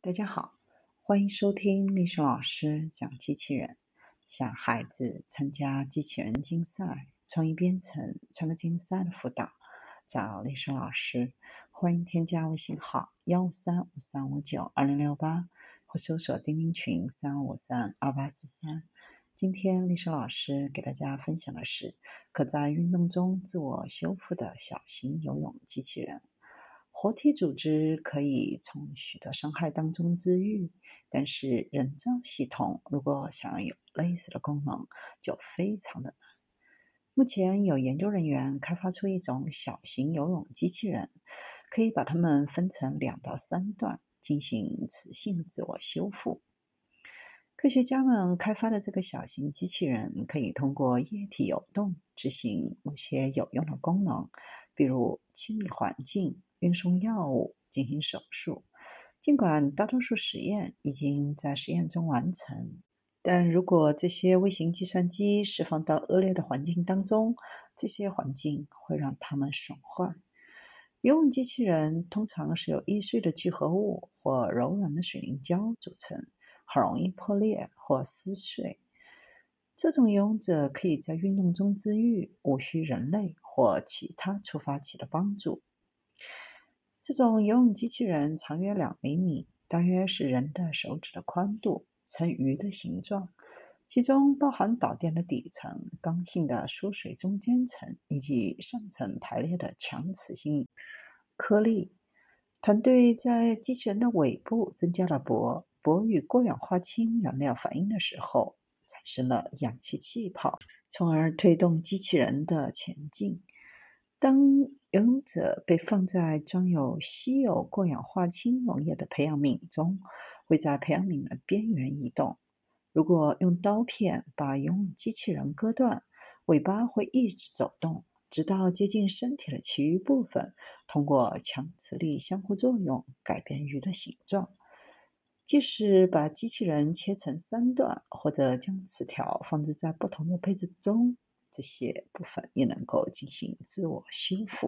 大家好，欢迎收听历史老师讲机器人。想孩子参加机器人竞赛、创意编程、创客竞赛的辅导，找历史老师。欢迎添加微信号幺五三五三五九二零六八，或搜索钉钉群三五三二八四三。今天历史老师给大家分享的是可在运动中自我修复的小型游泳机器人。活体组织可以从许多伤害当中治愈，但是人造系统如果想要有类似的功能，就非常的难。目前有研究人员开发出一种小型游泳机器人，可以把它们分成两到三段进行磁性自我修复。科学家们开发的这个小型机器人，可以通过液体游动执行某些有用的功能，比如清理环境。运送药物、进行手术，尽管大多数实验已经在实验中完成，但如果这些微型计算机释放到恶劣的环境当中，这些环境会让它们损坏。游泳机器人通常是由易碎的聚合物或柔软的水凝胶组成，很容易破裂或撕碎。这种游泳者可以在运动中自愈，无需人类或其他触发器的帮助。这种游泳机器人长约两厘米，大约是人的手指的宽度，呈鱼的形状，其中包含导电的底层、刚性的疏水中间层以及上层排列的强磁性颗粒。团队在机器人的尾部增加了铂，铂与过氧化氢燃料反应的时候，产生了氧气气泡，从而推动机器人的前进。当游泳者被放在装有稀有过氧化氢溶液的培养皿中，会在培养皿的边缘移动。如果用刀片把游泳机器人割断，尾巴会一直走动，直到接近身体的其余部分，通过强磁力相互作用改变鱼的形状。即使把机器人切成三段，或者将磁条放置在不同的配置中。这些部分也能够进行自我修复。